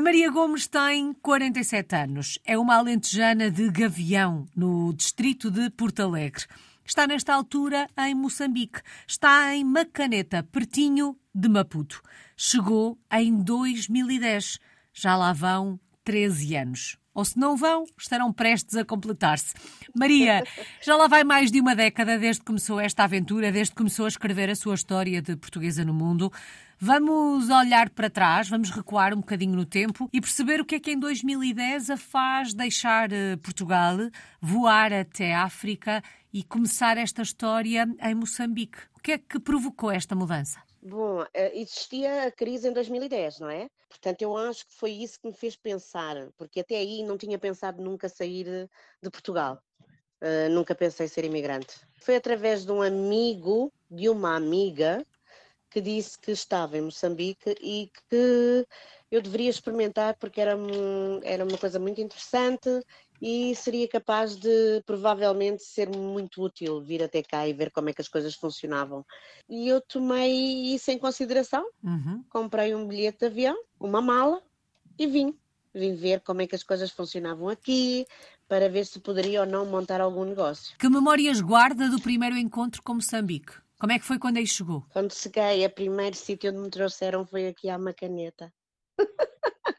A Maria Gomes tem 47 anos. É uma alentejana de Gavião, no distrito de Porto Alegre. Está nesta altura em Moçambique. Está em Macaneta, pertinho de Maputo. Chegou em 2010. Já lá vão 13 anos. Ou se não vão, estarão prestes a completar-se. Maria, já lá vai mais de uma década desde que começou esta aventura, desde que começou a escrever a sua história de portuguesa no mundo. Vamos olhar para trás, vamos recuar um bocadinho no tempo e perceber o que é que em 2010 a faz deixar eh, Portugal, voar até África e começar esta história em Moçambique. O que é que provocou esta mudança? Bom, eh, existia a crise em 2010, não é? Portanto, eu acho que foi isso que me fez pensar, porque até aí não tinha pensado nunca sair de Portugal. Uh, nunca pensei ser imigrante. Foi através de um amigo, de uma amiga, que disse que estava em Moçambique e que eu deveria experimentar porque era, era uma coisa muito interessante e seria capaz de provavelmente ser muito útil vir até cá e ver como é que as coisas funcionavam. E eu tomei isso em consideração, uhum. comprei um bilhete de avião, uma mala e vim. Vim ver como é que as coisas funcionavam aqui, para ver se poderia ou não montar algum negócio. Que memórias guarda do primeiro encontro com Moçambique? Como é que foi quando aí chegou? Quando cheguei, o primeiro sítio onde me trouxeram foi aqui à Macaneta.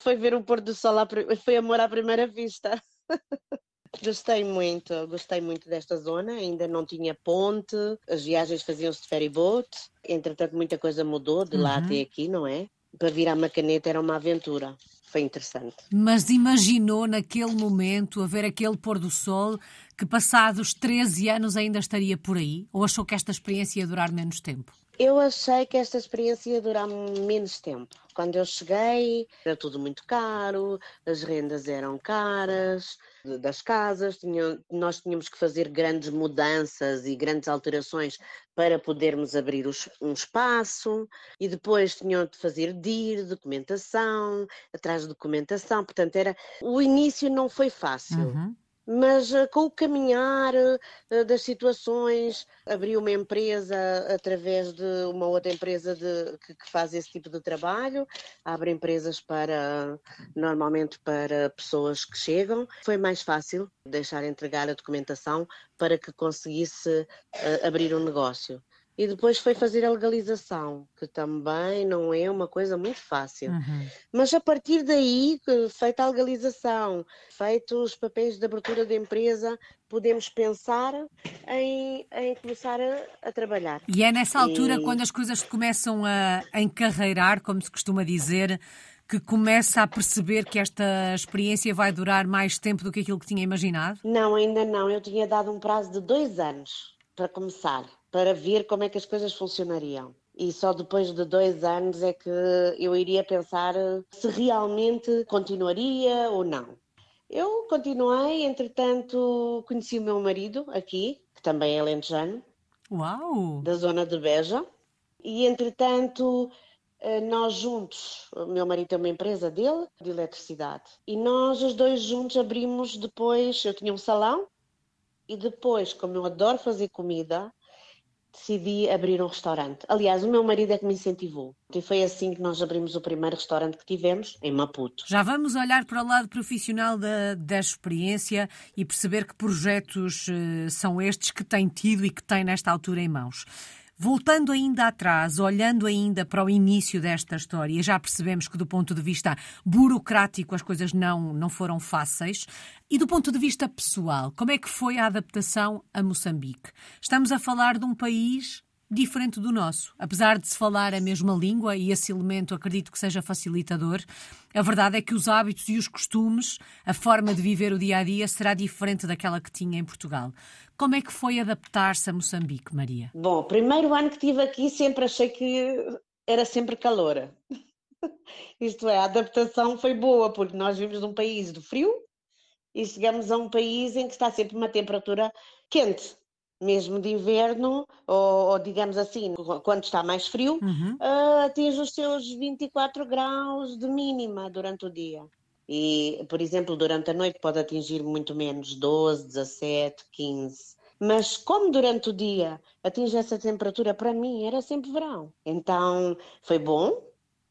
foi ver o pôr do sol, foi amor à primeira vista. Gostei muito, gostei muito desta zona, ainda não tinha ponte, as viagens faziam-se de ferry boat, entretanto muita coisa mudou de lá uhum. até aqui, não é? Para vir à Macaneta era uma aventura, foi interessante. Mas imaginou naquele momento, a ver aquele pôr do sol, que passados 13 anos ainda estaria por aí? Ou achou que esta experiência ia durar menos tempo? Eu achei que esta experiência ia durar menos tempo. Quando eu cheguei, era tudo muito caro, as rendas eram caras, das casas, tinha, nós tínhamos que fazer grandes mudanças e grandes alterações para podermos abrir os, um espaço, e depois tinham de fazer DIR, documentação, atrás de documentação, portanto, era, o início não foi fácil. Uhum mas uh, com o caminhar uh, das situações, abri uma empresa através de uma outra empresa de, que, que, faz esse tipo de trabalho, abre empresas para, normalmente para pessoas que chegam. Foi mais fácil deixar entregar a documentação para que conseguisse abrir um negócio. E depois foi fazer a legalização, que também não é uma coisa muito fácil. Uhum. Mas a partir daí, feita a legalização, feitos os papéis de abertura da empresa, podemos pensar em, em começar a, a, trabalhar. E é nessa altura, e... quando as coisas começam a, a encarreirar, como se costuma dizer, que começa a perceber que esta experiência vai durar mais tempo do que aquilo que tinha imaginado? Não, ainda não. Eu tinha dado um prazo de dois anos para começar para ver como é que as coisas funcionariam. E só depois de dois anos é que eu iria pensar se realmente continuaria ou não. Eu continuei, entretanto, conheci o meu marido aqui, que também é lentejano, Uau! da zona de Beja, e entretanto eh, nós juntos, o meu marido tem uma empresa dele de eletricidade, e nós os dois juntos abrimos depois, eu tinha um salão, e depois, como eu adoro fazer comida, decidi abrir um restaurante. Aliás, o meu marido é que me incentivou. E foi assim que nós abrimos o primeiro restaurante que tivemos, em Maputo. Já vamos olhar para o lado profissional da, da experiência e perceber que projetos uh, são estes que tem tido e que tem nesta altura em mãos. Voltando ainda atrás, olhando ainda para o início desta história, já percebemos que do ponto de vista burocrático as coisas não, não foram fáceis. E do ponto de vista pessoal, como é que foi a adaptação a Moçambique? Estamos a falar de um país diferente do nosso. Apesar de se falar a mesma língua, e esse elemento acredito que seja facilitador, a verdade é que os hábitos e os costumes, a forma de viver o dia a dia será diferente daquela que tinha em Portugal. Como é que foi adaptar-se a Moçambique, Maria? Bom, primeiro ano que estive aqui sempre achei que era sempre calor. Isto é, a adaptação foi boa, porque nós vivemos num país do frio e chegamos a um país em que está sempre uma temperatura quente mesmo de inverno, ou, ou, digamos assim, quando está mais frio, uhum. uh, atinge os seus 24 graus de mínima durante o dia. E, por exemplo, durante a noite pode atingir muito menos, 12, 17, 15. Mas como durante o dia atinge essa temperatura, para mim era sempre verão. Então foi bom,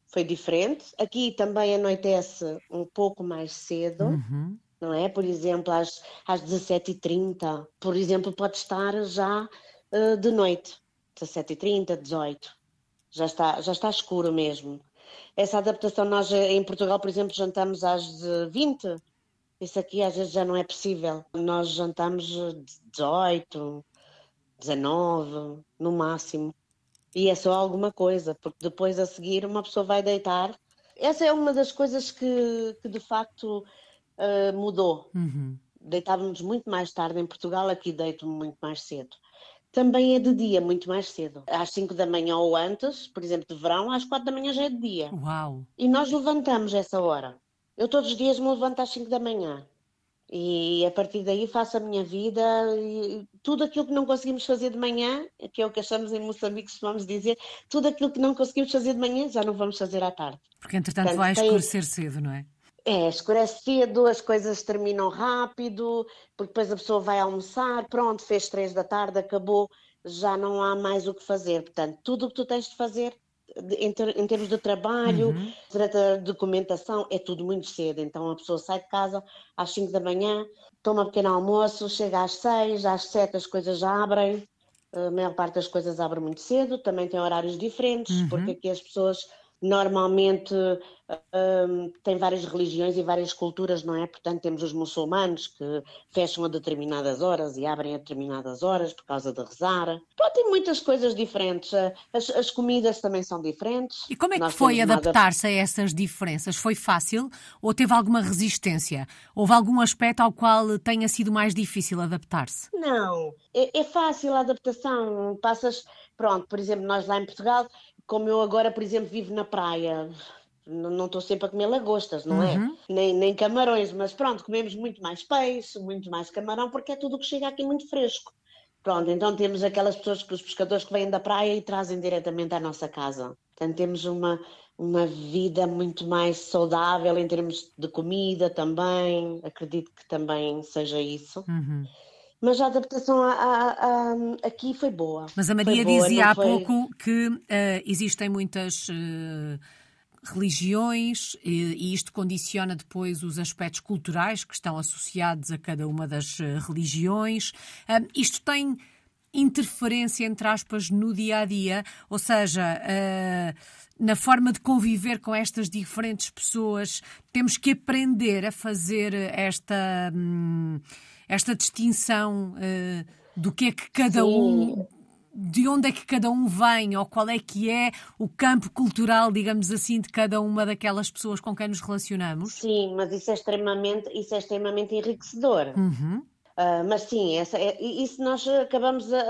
foi diferente. Aqui também anoitece um pouco mais cedo. Uhum. Não é? Por exemplo, às, às 17h30, por exemplo, pode estar já uh, de noite, 17h30, 18 já está, já está escuro mesmo. Essa adaptação, nós eh, em Portugal, por exemplo, jantamos às 20, isso aqui às vezes já não é possível. Nós jantamos 18, 19, no máximo. E é só alguma coisa, porque depois a seguir uma pessoa vai deitar. Essa é uma das coisas que, que de facto uh, mudou. Uhum. Deitávamos muito mais tarde em Portugal, aqui deito muito mais cedo. Também é de dia, muito mais cedo. Às 5 da manhã ou antes, por exemplo, de verão, às 4 da manhã já é de dia. Uau! E nós levantamos essa hora. Eu todos os dias me levanto às 5 da manhã. E a partir daí faço a minha vida e tudo aquilo que não conseguimos fazer de manhã, que é o que achamos em Moçambique, vamos dizer, tudo aquilo que não conseguimos fazer de manhã já não vamos fazer à tarde. Porque entretanto Portanto, vai escurecer tem... cedo, não é? É, escurece cedo, as coisas terminam rápido, porque depois a pessoa vai almoçar, pronto, fez três da tarde, acabou, já não há mais o que fazer. Portanto, tudo o que tu tens de fazer em, ter, em termos de trabalho, uhum. de documentação, é tudo muito cedo. Então a pessoa sai de casa às 5 da manhã, toma um pequeno almoço, chega às 6, às 7 as coisas já abrem. A maior parte das coisas abre muito cedo, também tem horários diferentes, uhum. porque aqui as pessoas normalmente um, tem várias religiões e várias culturas, não é? Portanto, temos os muçulmanos que fecham a determinadas horas e abrem a determinadas horas por causa de rezar. Pronto, tem muitas coisas diferentes. As, as, comidas também são diferentes. E como é que Nós foi adaptar-se a essas diferenças? Foi fácil ou teve alguma resistência? Houve algum aspecto ao qual tenha sido mais difícil adaptar-se? Não, é, é fácil a adaptação. Passas, pronto, por exemplo, nós lá em Portugal como eu agora, por exemplo, vivo na praia, não estou sempre a comer lagostas, não é? Uhum. Nem, nem camarões, mas pronto, comemos muito mais peixe, muito mais camarão, porque é tudo o que chega aqui muito fresco. Pronto, então temos aquelas pessoas, os pescadores que vêm da praia e trazem diretamente à nossa casa. Portanto, temos uma, uma vida muito mais saudável em termos de comida também. Acredito que também seja isso. Uhum. Mas a adaptação a, a, a, aqui foi boa. Mas a Maria boa, dizia há foi... pouco que uh, existem muitas uh, religiões e, e, isto condiciona depois os aspectos culturais que estão associados a cada uma das uh, religiões. isto tem interferência, entre aspas, no dia a dia, ou seja, na forma de conviver com estas diferentes pessoas, temos que aprender a fazer esta. Hum, esta distinção uh, do que é que cada Sim. um de onde é que cada um vem ou qual é que é o campo cultural, digamos assim, de cada uma daquelas pessoas com quem nos relacionamos? Sim, mas isso é extremamente, isso é extremamente enriquecedor. Uhum. Uh, mas sim, essa, é, isso nós acabamos a,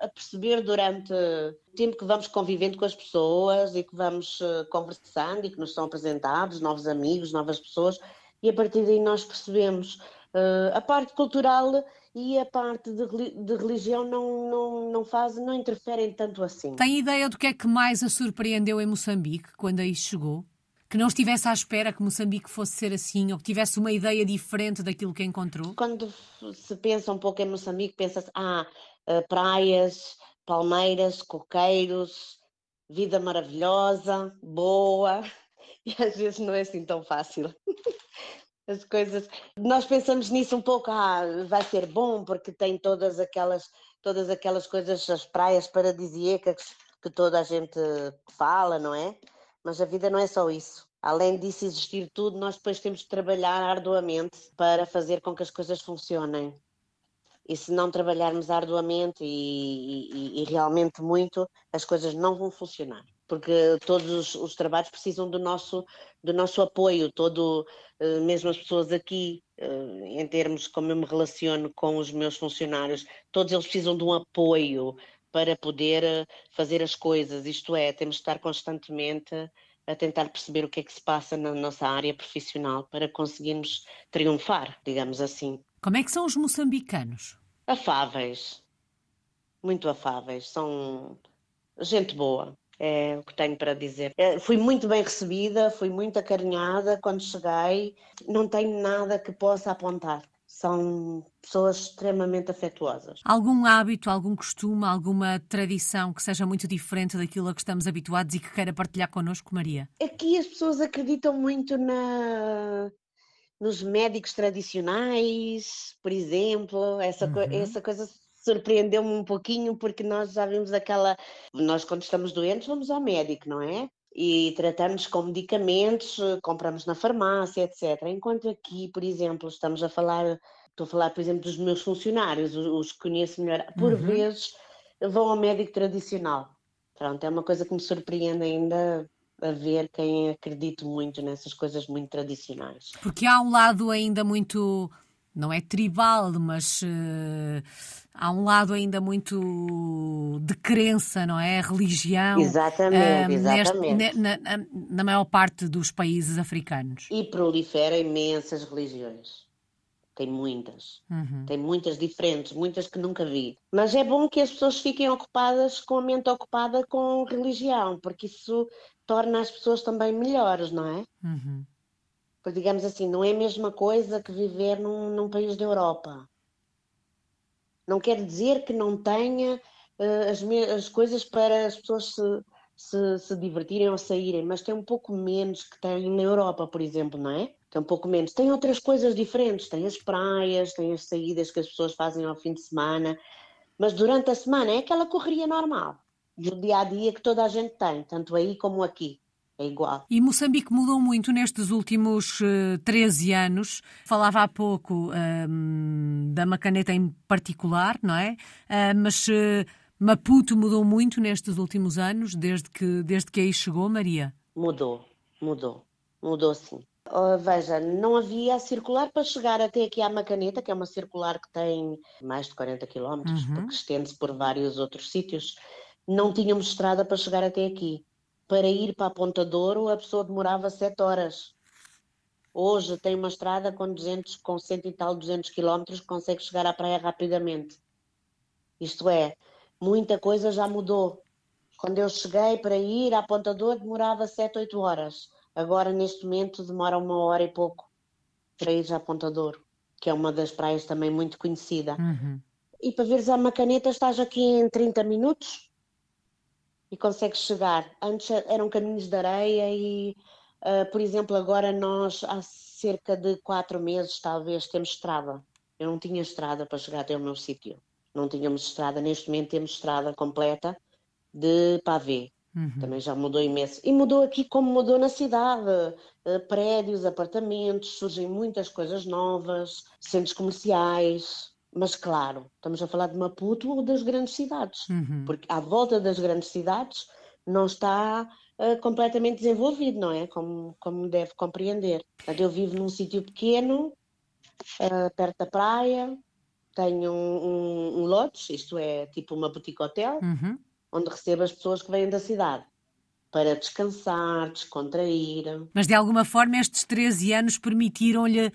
a, perceber durante o tempo que vamos convivendo com as pessoas e que vamos uh, conversando e que nos são apresentados novos amigos, novas pessoas, e a partir daí nós percebemos Uh, a parte cultural e a parte de, de, religião não, não, não fazem, não interferem tanto assim. Tem ideia do que é que mais a surpreendeu em Moçambique quando aí chegou? Que não estivesse à espera que Moçambique fosse ser assim ou que tivesse uma ideia diferente daquilo que encontrou? Quando se pensa um pouco em Moçambique, pensa-se, ah, uh, praias, palmeiras, coqueiros, vida maravilhosa, boa, e às vezes não é assim tão fácil. as coisas. Nós pensamos nisso um pouco, ah, vai ser bom porque tem todas aquelas, todas aquelas coisas, as praias paradisíacas que toda a gente fala, não é? Mas a vida não é só isso. Além disso existir tudo, nós depois temos de trabalhar arduamente para fazer com que as coisas funcionem. E se não trabalharmos arduamente e, e, e realmente muito, as coisas não vão funcionar porque todos os, os, trabalhos precisam do nosso, do nosso apoio, todo, uh, mesmo as pessoas aqui, uh, em termos como eu me relaciono com os meus funcionários, todos eles precisam de um apoio para poder uh, fazer as coisas, isto é, temos de estar constantemente a tentar perceber o que é que se passa na nossa área profissional para conseguirmos triunfar, digamos assim. Como é que são os moçambicanos? Afáveis, muito afáveis, são gente boa é o que tenho para dizer. É, fui muito bem recebida, fui muito acarinhada quando cheguei, não tenho nada que possa apontar. são pessoas extremamente afetuosas. Algum hábito, algum costume, alguma tradição que seja muito diferente daquilo a que estamos habituados e que queira partilhar connosco, Maria? Aqui as pessoas acreditam muito na, nos médicos tradicionais, por exemplo, essa, uhum. essa coisa surpreendeu-me um pouquinho porque nós já vimos aquela. Nós, quando estamos doentes, vamos ao médico, não é? E tratamos com medicamentos, compramos na farmácia, etc. Enquanto aqui, por exemplo, estamos a falar, estou a falar, por exemplo, dos meus funcionários, os, que conheço melhor, por uhum. vezes vão ao médico tradicional. Pronto, é uma coisa que me surpreende ainda a ver quem acredita muito nessas coisas muito tradicionais. Porque há um lado ainda muito não é tribal, mas uh, há um lado ainda muito de crença, não é? Religião. Exatamente, uh, exatamente. Neste, na, na, na, maior parte dos países africanos. E prolifera imensas religiões. Tem muitas. Uhum. Tem muitas diferentes, muitas que nunca vi. Mas é bom que as pessoas fiquem ocupadas, com a mente ocupada com religião, porque isso torna as pessoas também melhores, não é? Uhum digamos assim, não é a mesma coisa que viver num, num país da Europa. Não quer dizer que não tenha uh, as, as, coisas para as pessoas se, se, se, divertirem ou saírem, mas tem um pouco menos que tem na Europa, por exemplo, não é? Tem um pouco menos. Tem outras coisas diferentes, tem as praias, tem as saídas que as pessoas fazem ao fim de semana, mas durante a semana é aquela correria normal, do dia a dia que toda a gente tem, tanto aí como aqui é igual. E Moçambique mudou muito nestes últimos uh, eh, 13 anos. Falava há pouco uh, da Macaneta em particular, não é? Uh, mas uh, Maputo mudou muito nestes últimos anos, desde que, desde que aí chegou, Maria? Mudou, mudou, mudou sim. Uh, veja, não havia circular para chegar até aqui à Macaneta, que é uma circular que tem mais de 40 quilómetros, uhum. porque estende-se por vários outros sítios. Não tínhamos estrada para chegar até aqui para ir para a Ponta Douro a pessoa demorava 7 horas. Hoje tem uma estrada com 200, com 100 e tal, 200 quilómetros que consegue chegar à praia rapidamente. Isto é, muita coisa já mudou. Quando eu cheguei para ir à Ponta Douro demorava 7, 8 horas. Agora, neste momento, demora uma hora e pouco para ir à Ponta Douro, que é uma das praias também muito conhecida. Uhum. E para veres a Macaneta estás aqui em 30 minutos e consegues chegar. Antes eram caminhos de areia e, uh, por exemplo, agora nós há cerca de quatro meses talvez temos estrada. Eu não tinha estrada para chegar até o meu sítio. Não tínhamos estrada. Neste momento temos estrada completa de pavê. Uhum. Também já mudou imenso. E mudou aqui como mudou na cidade. Uh, prédios, apartamentos, surgem muitas coisas novas, centros comerciais. Mas claro, estamos a falar de Maputo ou das grandes cidades, uhum. porque à volta das grandes cidades não está uh, completamente desenvolvido, não é? Como, como deve compreender. Portanto, eu vivo num sítio pequeno, uh, perto da praia, tenho um, um, um lote, isto é tipo uma boutique hotel, uhum. onde recebo as pessoas que vêm da cidade para descansar, descontrair. Mas de alguma forma estes 13 anos permitiram-lhe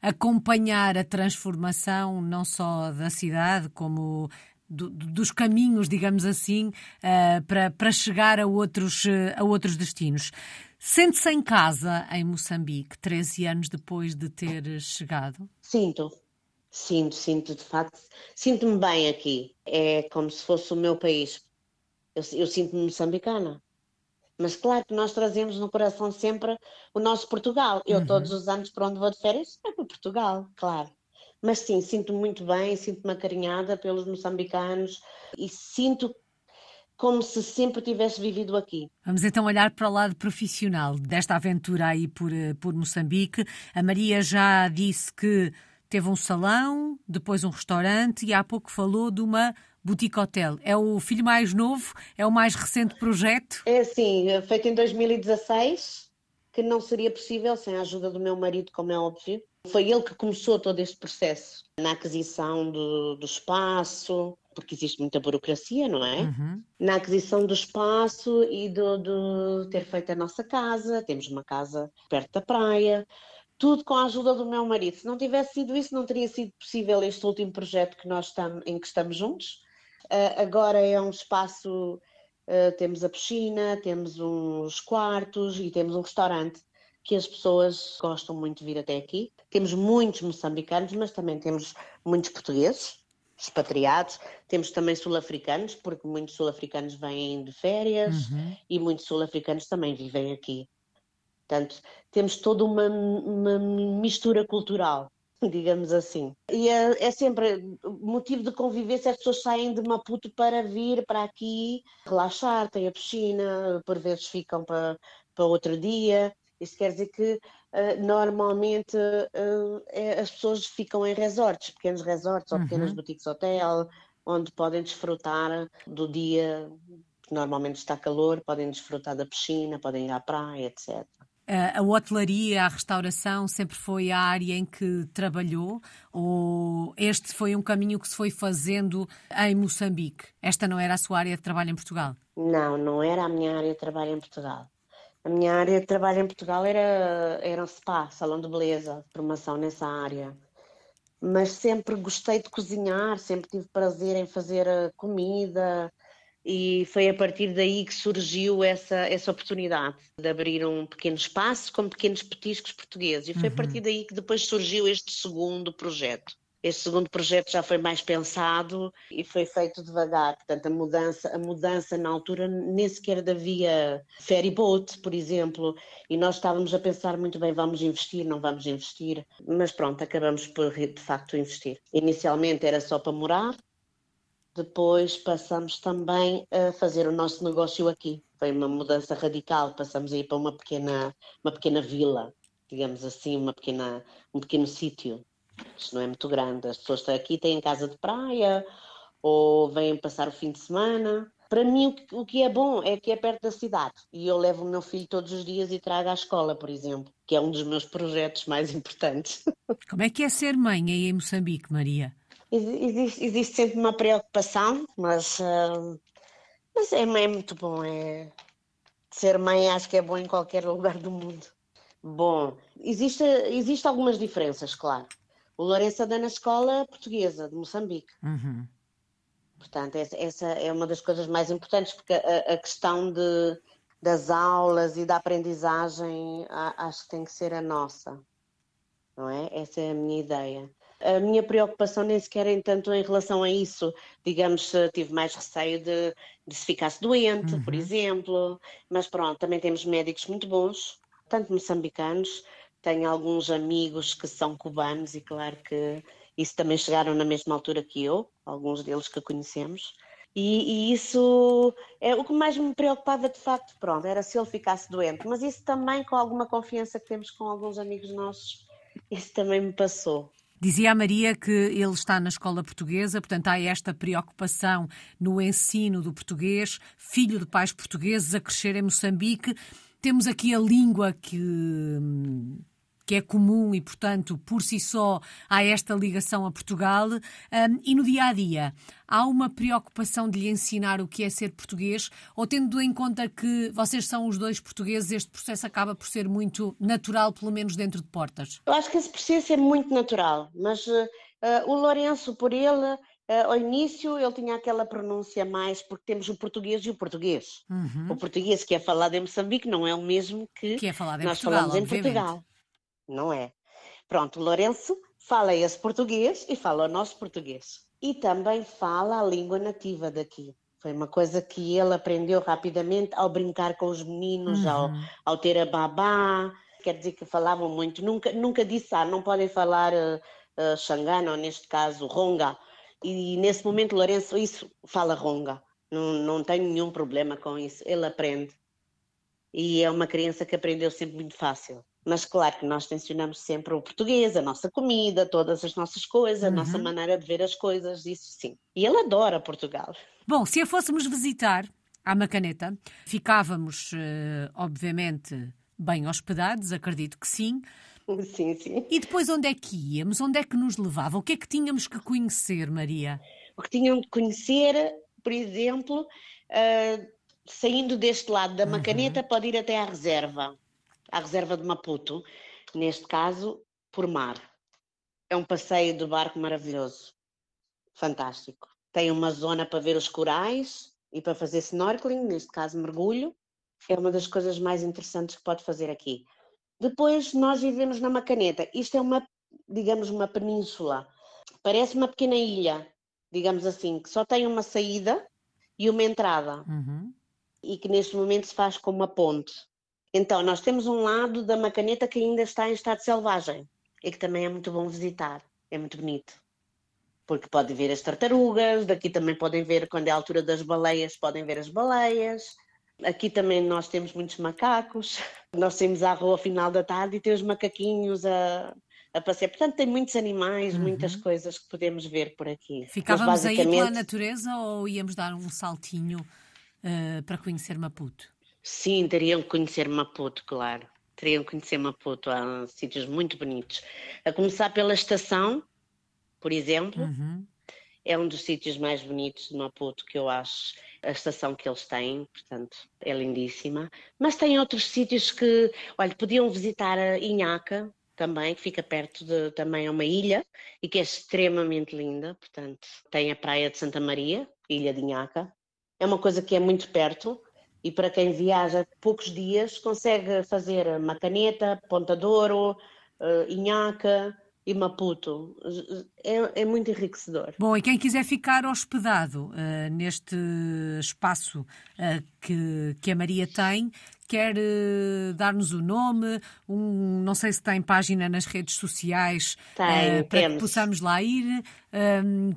acompanhar a transformação não só da cidade, como do, dos caminhos, digamos assim, uh, para, para chegar a outros, uh, a outros destinos. Sente-se em casa em Moçambique, 13 anos depois de ter chegado? Sinto, sinto, sinto, de facto, sinto-me bem aqui. É como se fosse o meu país. Eu, eu sinto-me moçambicana. Mas claro que nós trazemos no coração sempre o nosso Portugal. Eu, uhum. todos os anos, para onde vou de férias, é para Portugal, claro. Mas sim, sinto-me muito bem, sinto-me acarinhada pelos moçambicanos e sinto como se sempre tivesse vivido aqui. Vamos então olhar para o lado profissional desta aventura aí por, eh, por Moçambique. A Maria já disse que teve um salão, depois um restaurante e há pouco falou de uma Boutique Hotel. É o filho mais novo? É o mais recente projeto? É sim, feito em 2016, que não seria possível sem a ajuda do meu marido, como é óbvio. Foi ele que começou todo este processo na aquisição do, do espaço, porque existe muita burocracia, não é? Uhum. Na aquisição do espaço e do, do, ter feito a nossa casa, temos uma casa perto da praia, tudo com a ajuda do meu marido. Se não tivesse sido isso, não teria sido possível este último projeto que nós estamos, em que estamos juntos. Uh, agora é um espaço, uh, temos a piscina, temos uns quartos e temos um restaurante que as pessoas gostam muito de vir até aqui. Temos muitos moçambicanos, mas também temos muitos portugueses, expatriados. Temos também sul-africanos, porque muitos sul-africanos vêm de férias uhum. e muitos sul-africanos também vivem aqui. Portanto, temos toda uma, uma mistura cultural digamos assim. E é, é, sempre motivo de convivência, as pessoas saem de Maputo para vir para aqui relaxar, tem a piscina, por vezes ficam para, para outro dia. Isso quer dizer que uh, normalmente uh, é, as pessoas ficam em resorts, pequenos resorts ou pequenas uhum. boutiques hotel, onde podem desfrutar do dia, que normalmente está calor, podem desfrutar da piscina, podem ir à praia, etc. A hotelaria, a restauração sempre foi a área em que trabalhou? Ou este foi um caminho que se foi fazendo em Moçambique? Esta não era a sua área de trabalho em Portugal? Não, não era a minha área de trabalho em Portugal. A minha área de trabalho em Portugal era, era um spa, salão de beleza, formação nessa área. Mas sempre gostei de cozinhar, sempre tive prazer em fazer comida, e foi a partir daí que surgiu essa, essa oportunidade de abrir um pequeno espaço com pequenos petiscos portugueses. E foi uhum. a partir daí que depois surgiu este segundo projeto. Este segundo projeto já foi mais pensado e foi feito devagar. Portanto, a mudança, a mudança na altura nem sequer havia ferry boat, por exemplo, e nós estávamos a pensar muito bem, vamos investir, não vamos investir, mas pronto, acabamos por de facto investir. Inicialmente era só para morar, depois passamos também a fazer o nosso negócio aqui. Foi uma mudança radical, passamos a ir para uma pequena, uma pequena vila, digamos assim, uma pequena, um pequeno sítio. Isto não é muito grande. As pessoas estão aqui, têm casa de praia ou vêm passar o fim de semana. Para mim, o que é bom é que é perto da cidade. E eu levo o meu filho todos os dias e trago à escola, por exemplo, que é um dos meus projetos mais importantes. Como é que é ser mãe aí em Moçambique, Maria? Existe, existe sempre uma preocupação, mas, uh, mas é, é, muito bom. É, ser mãe acho que é bom em qualquer lugar do mundo. Bom, existe, existe algumas diferenças, claro. O Lourenço anda na escola portuguesa de Moçambique. Uhum. Portanto, essa, essa, é uma das coisas mais importantes, porque a, a questão de, das aulas e da aprendizagem a, acho que tem que ser a nossa. Não é? Essa é a minha ideia. A minha preocupação nem sequer é tanto em relação a isso. Digamos, tive mais receio de, de se ficasse doente, uhum. por exemplo. Mas pronto, também temos médicos muito bons, tanto moçambicanos. Tenho alguns amigos que são cubanos e claro que isso também chegaram na mesma altura que eu, alguns deles que conhecemos. E, e, isso é o que mais me preocupava de facto, pronto, era se ele ficasse doente, mas isso também com alguma confiança que temos com alguns amigos nossos, isso também me passou. Dizia a Maria que ele está na escola portuguesa, portanto há esta preocupação no ensino do português, filho de pais portugueses a crescer em Moçambique. Temos aqui a língua que que é comum e, portanto, por si só há esta ligação a Portugal. Um, e no dia a dia, há uma preocupação de lhe ensinar o que é ser português, ou tendo em conta que vocês são os dois portugueses, este processo acaba por ser muito natural, pelo menos dentro de portas? Eu acho que esse processo é muito natural, mas uh, o Lourenço, por ele, Uh, ao início ele tinha aquela pronúncia mais, porque temos o português e o português. Uhum. O português que é falado em Moçambique não é o mesmo que, que é falado em nós Portugal, falamos obviamente. em Portugal não é? Pronto, Lourenço fala esse português e fala o nosso português. E também fala a língua nativa daqui. Foi uma coisa que ele aprendeu rapidamente ao brincar com os meninos, uhum. ao, ao ter a babá. Quer dizer que falavam muito. Nunca, nunca disse, ah, não podem falar uh, uh, xangana, ou neste caso, ronga. E nesse momento, Lourenço, isso fala ronga. Não, não tenho nenhum problema com isso. Ele aprende. E é uma criança que aprendeu sempre muito fácil. Mas claro que nós tensionamos sempre o português, a nossa comida, todas as nossas coisas, uhum. a nossa uhum. maneira de ver as coisas, isso sim. E ele adora Portugal. Bom, se a fôssemos visitar à Macaneta, ficávamos, eh, obviamente, bem hospedados, acredito que sim. Sim, sim. E depois onde é que íamos? Onde é que nos levava? O que é que tínhamos que conhecer, Maria? O que tínhamos que conhecer, por exemplo, uh, saindo deste lado da Macaneta, uhum. pode ir até à reserva à reserva de Maputo, neste caso por mar. É um passeio de barco maravilhoso, fantástico. Tem uma zona para ver os corais e para fazer snorkeling, neste caso mergulho. É uma das coisas mais interessantes que pode fazer aqui. Depois nós vivemos na Macaneta. Isto é uma, digamos, uma península. Parece uma pequena ilha, digamos assim, que só tem uma saída e uma entrada. Uhum. E que neste momento se faz com uma ponte. Então, nós temos um lado da Macaneta que ainda está em estado selvagem e que também é muito bom visitar. É muito bonito. Porque podem ver as tartarugas, daqui também podem ver, quando é a altura das baleias, podem ver as baleias. Aqui também nós temos muitos macacos. Nós saímos à rua ao final da tarde e temos macaquinhos a, a passear. Portanto, tem muitos animais, uhum. muitas coisas que podemos ver por aqui. Ficávamos basicamente... aí pela natureza ou íamos dar um saltinho uh, para conhecer Maputo? Sim, teriam que conhecer Maputo, claro. Teriam que conhecer Maputo. Há sítios muito bonitos. A começar pela estação, por exemplo. Uhum. É um dos sítios mais bonitos de Maputo que eu acho a estação que eles têm, portanto, é lindíssima. Mas tem outros sítios que, olha, podiam visitar a Inhaca também, que fica perto de também é uma ilha e que é extremamente linda, portanto, tem a praia de Santa Maria, Ilha de Inhaca. É uma coisa que é muito perto e para quem viaja poucos dias consegue fazer Macaneta, Ponta Douro, uh, Inhaca, e Maputo. É, é, muito enriquecedor. Bom, e quem quiser ficar hospedado uh, neste espaço uh, que, que a Maria tem, quer uh, dar-nos o nome, um, não sei se tem página nas redes sociais tem, para temos. que possamos lá ir,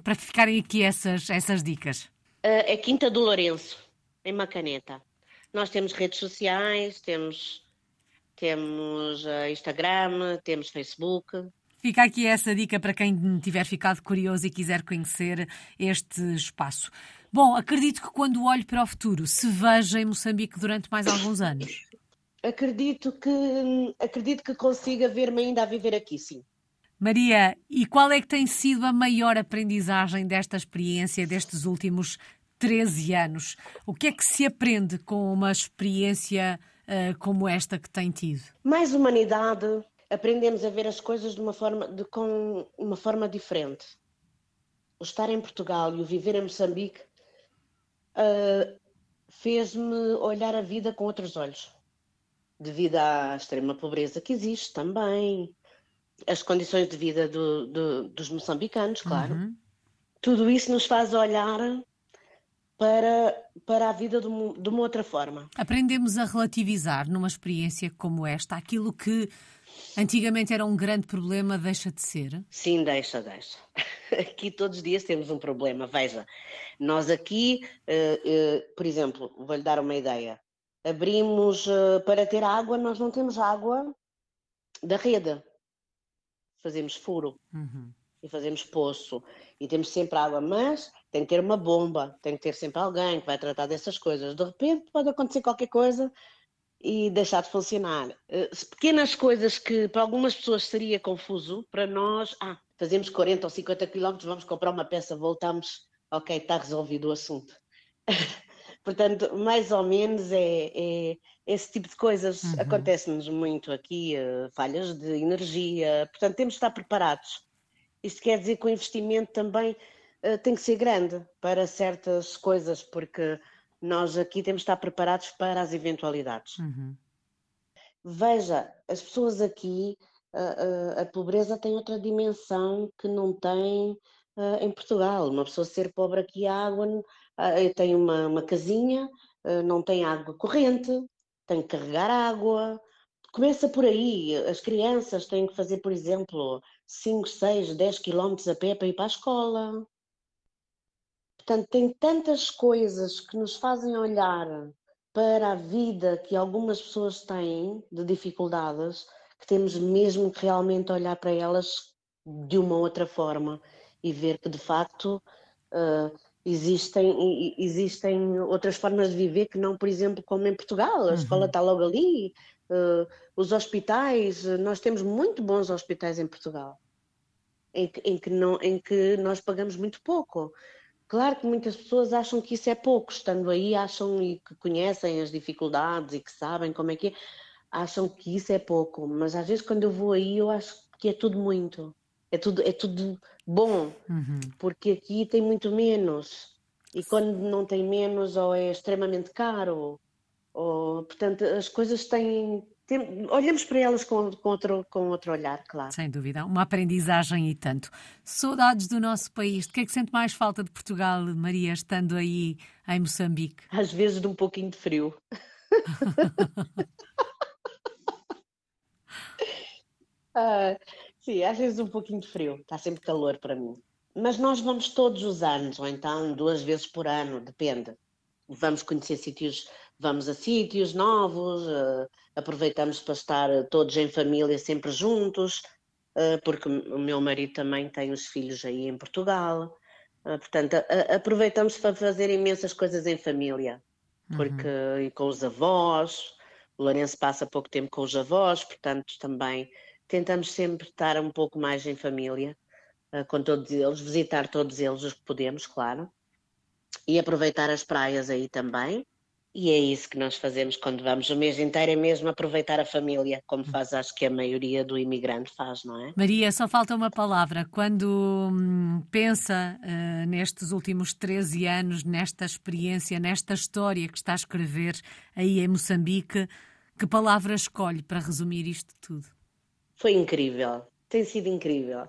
para ficarem aqui essas, essas dicas. é Quinta do Lourenço, em Macaneta. Nós temos redes sociais, temos, temos Instagram, temos Facebook. Fica aqui essa dica para quem tiver ficado curioso e quiser conhecer este espaço. Bom, acredito que quando olho para o futuro se veja em Moçambique durante mais alguns anos. Acredito que acredito que consiga ver-me ainda a viver aqui, sim. Maria, e qual é que tem sido a maior aprendizagem desta experiência destes últimos 13 anos? O que é que se aprende com uma experiência uh, como esta que tem tido? Mais humanidade, aprendemos a ver as coisas de uma forma, de, com uma forma diferente. O estar em Portugal e o viver em Moçambique uh, fez-me olhar a vida com outros olhos, devido à extrema pobreza que existe também, as condições de vida do, do, dos moçambicanos, claro. Uhum. Tudo isso nos faz olhar para, para a vida de uma, de uma outra forma. Aprendemos a relativizar numa experiência como esta aquilo que Antigamente era um grande problema, deixa de ser? Sim, deixa, deixa. Aqui todos os dias temos um problema. Veja, nós aqui, uh, uh, por exemplo, vou-lhe dar uma ideia. Abrimos uh, para ter água, nós não temos água da rede. Fazemos furo uhum. e fazemos poço e temos sempre água, mas tem que ter uma bomba, tem que ter sempre alguém que vai tratar dessas coisas. De repente pode acontecer qualquer coisa e deixar de funcionar. Eh, pequenas coisas que para algumas pessoas seria confuso, para nós, ah, fazemos 40 ou 50 quilómetros, vamos comprar uma peça, voltamos, ok, está resolvido o assunto. Portanto, mais ou menos é, é esse tipo de coisas uhum. acontece-nos muito aqui, uh, falhas de energia, portanto temos de estar preparados. Isto quer dizer que o investimento também tem que ser grande para certas coisas, porque nós aqui temos de estar preparados para as eventualidades. Uhum. Veja, as pessoas aqui, a, a, a, pobreza tem outra dimensão que não tem uh, em Portugal. Uma pessoa ser pobre aqui, a água, uh, tem uma, uma casinha, uh, não tem água corrente, tem que carregar água. Começa por aí. As crianças têm que fazer, por exemplo, 5, 6, 10 quilómetros a pé para ir para a escola. Portanto, tem tantas coisas que nos fazem olhar para a vida que algumas pessoas têm de dificuldades, que temos mesmo que realmente olhar para elas de uma outra forma e ver que de facto uh, existem, existem outras formas de viver que não, por exemplo, como em Portugal. A uhum. escola está logo ali, uh, os hospitais, nós temos muito bons hospitais em Portugal, em que, em que, não, em que nós pagamos muito pouco. Claro que muitas pessoas acham que isso é pouco, estando aí, acham e que conhecem as dificuldades e que sabem como é que é, acham que isso é pouco, mas às vezes quando eu vou aí eu acho que é tudo muito, é tudo, é tudo bom, uhum. porque aqui tem muito menos, e quando não tem menos ou é extremamente caro, ou, portanto as coisas têm, tem, olhamos para elas com, com, outro, com outro olhar, claro. Sem dúvida, uma aprendizagem e tanto. Saudades do nosso país. De que é que sente mais falta de Portugal, Maria, estando aí em Moçambique? Às vezes de um pouquinho de frio. ah, sim, às vezes um pouquinho de frio. Está sempre calor para mim. Mas nós vamos todos os anos, ou então duas vezes por ano, depende. Vamos conhecer sítios vamos a sítios novos, uh, aproveitamos para estar todos em família sempre juntos, uh, porque o meu marido também tem os filhos aí em Portugal. Uh, portanto, aproveitamos para fazer imensas coisas em família, porque uhum. e com os avós, o Lourenço passa pouco tempo com os avós, portanto, também tentamos sempre estar um pouco mais em família com todos eles, visitar todos eles os que podemos, claro, e aproveitar as praias aí também. E é isso que nós fazemos quando vamos o mês inteiro, é mesmo aproveitar a família, como faz acho que a maioria do imigrante faz, não é? Maria, só falta uma palavra. Quando hum, pensa uh, nestes últimos 13 anos, nesta experiência, nesta história que está a escrever aí em Moçambique, que palavra escolhe para resumir isto tudo? Foi incrível, tem sido incrível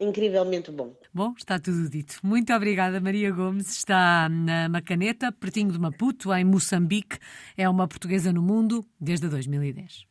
incrivelmente bom. Bom, está tudo dito. Muito obrigada, Maria Gomes. Está na Macaneta, pertinho de Maputo, em Moçambique. É uma portuguesa no mundo desde 2010.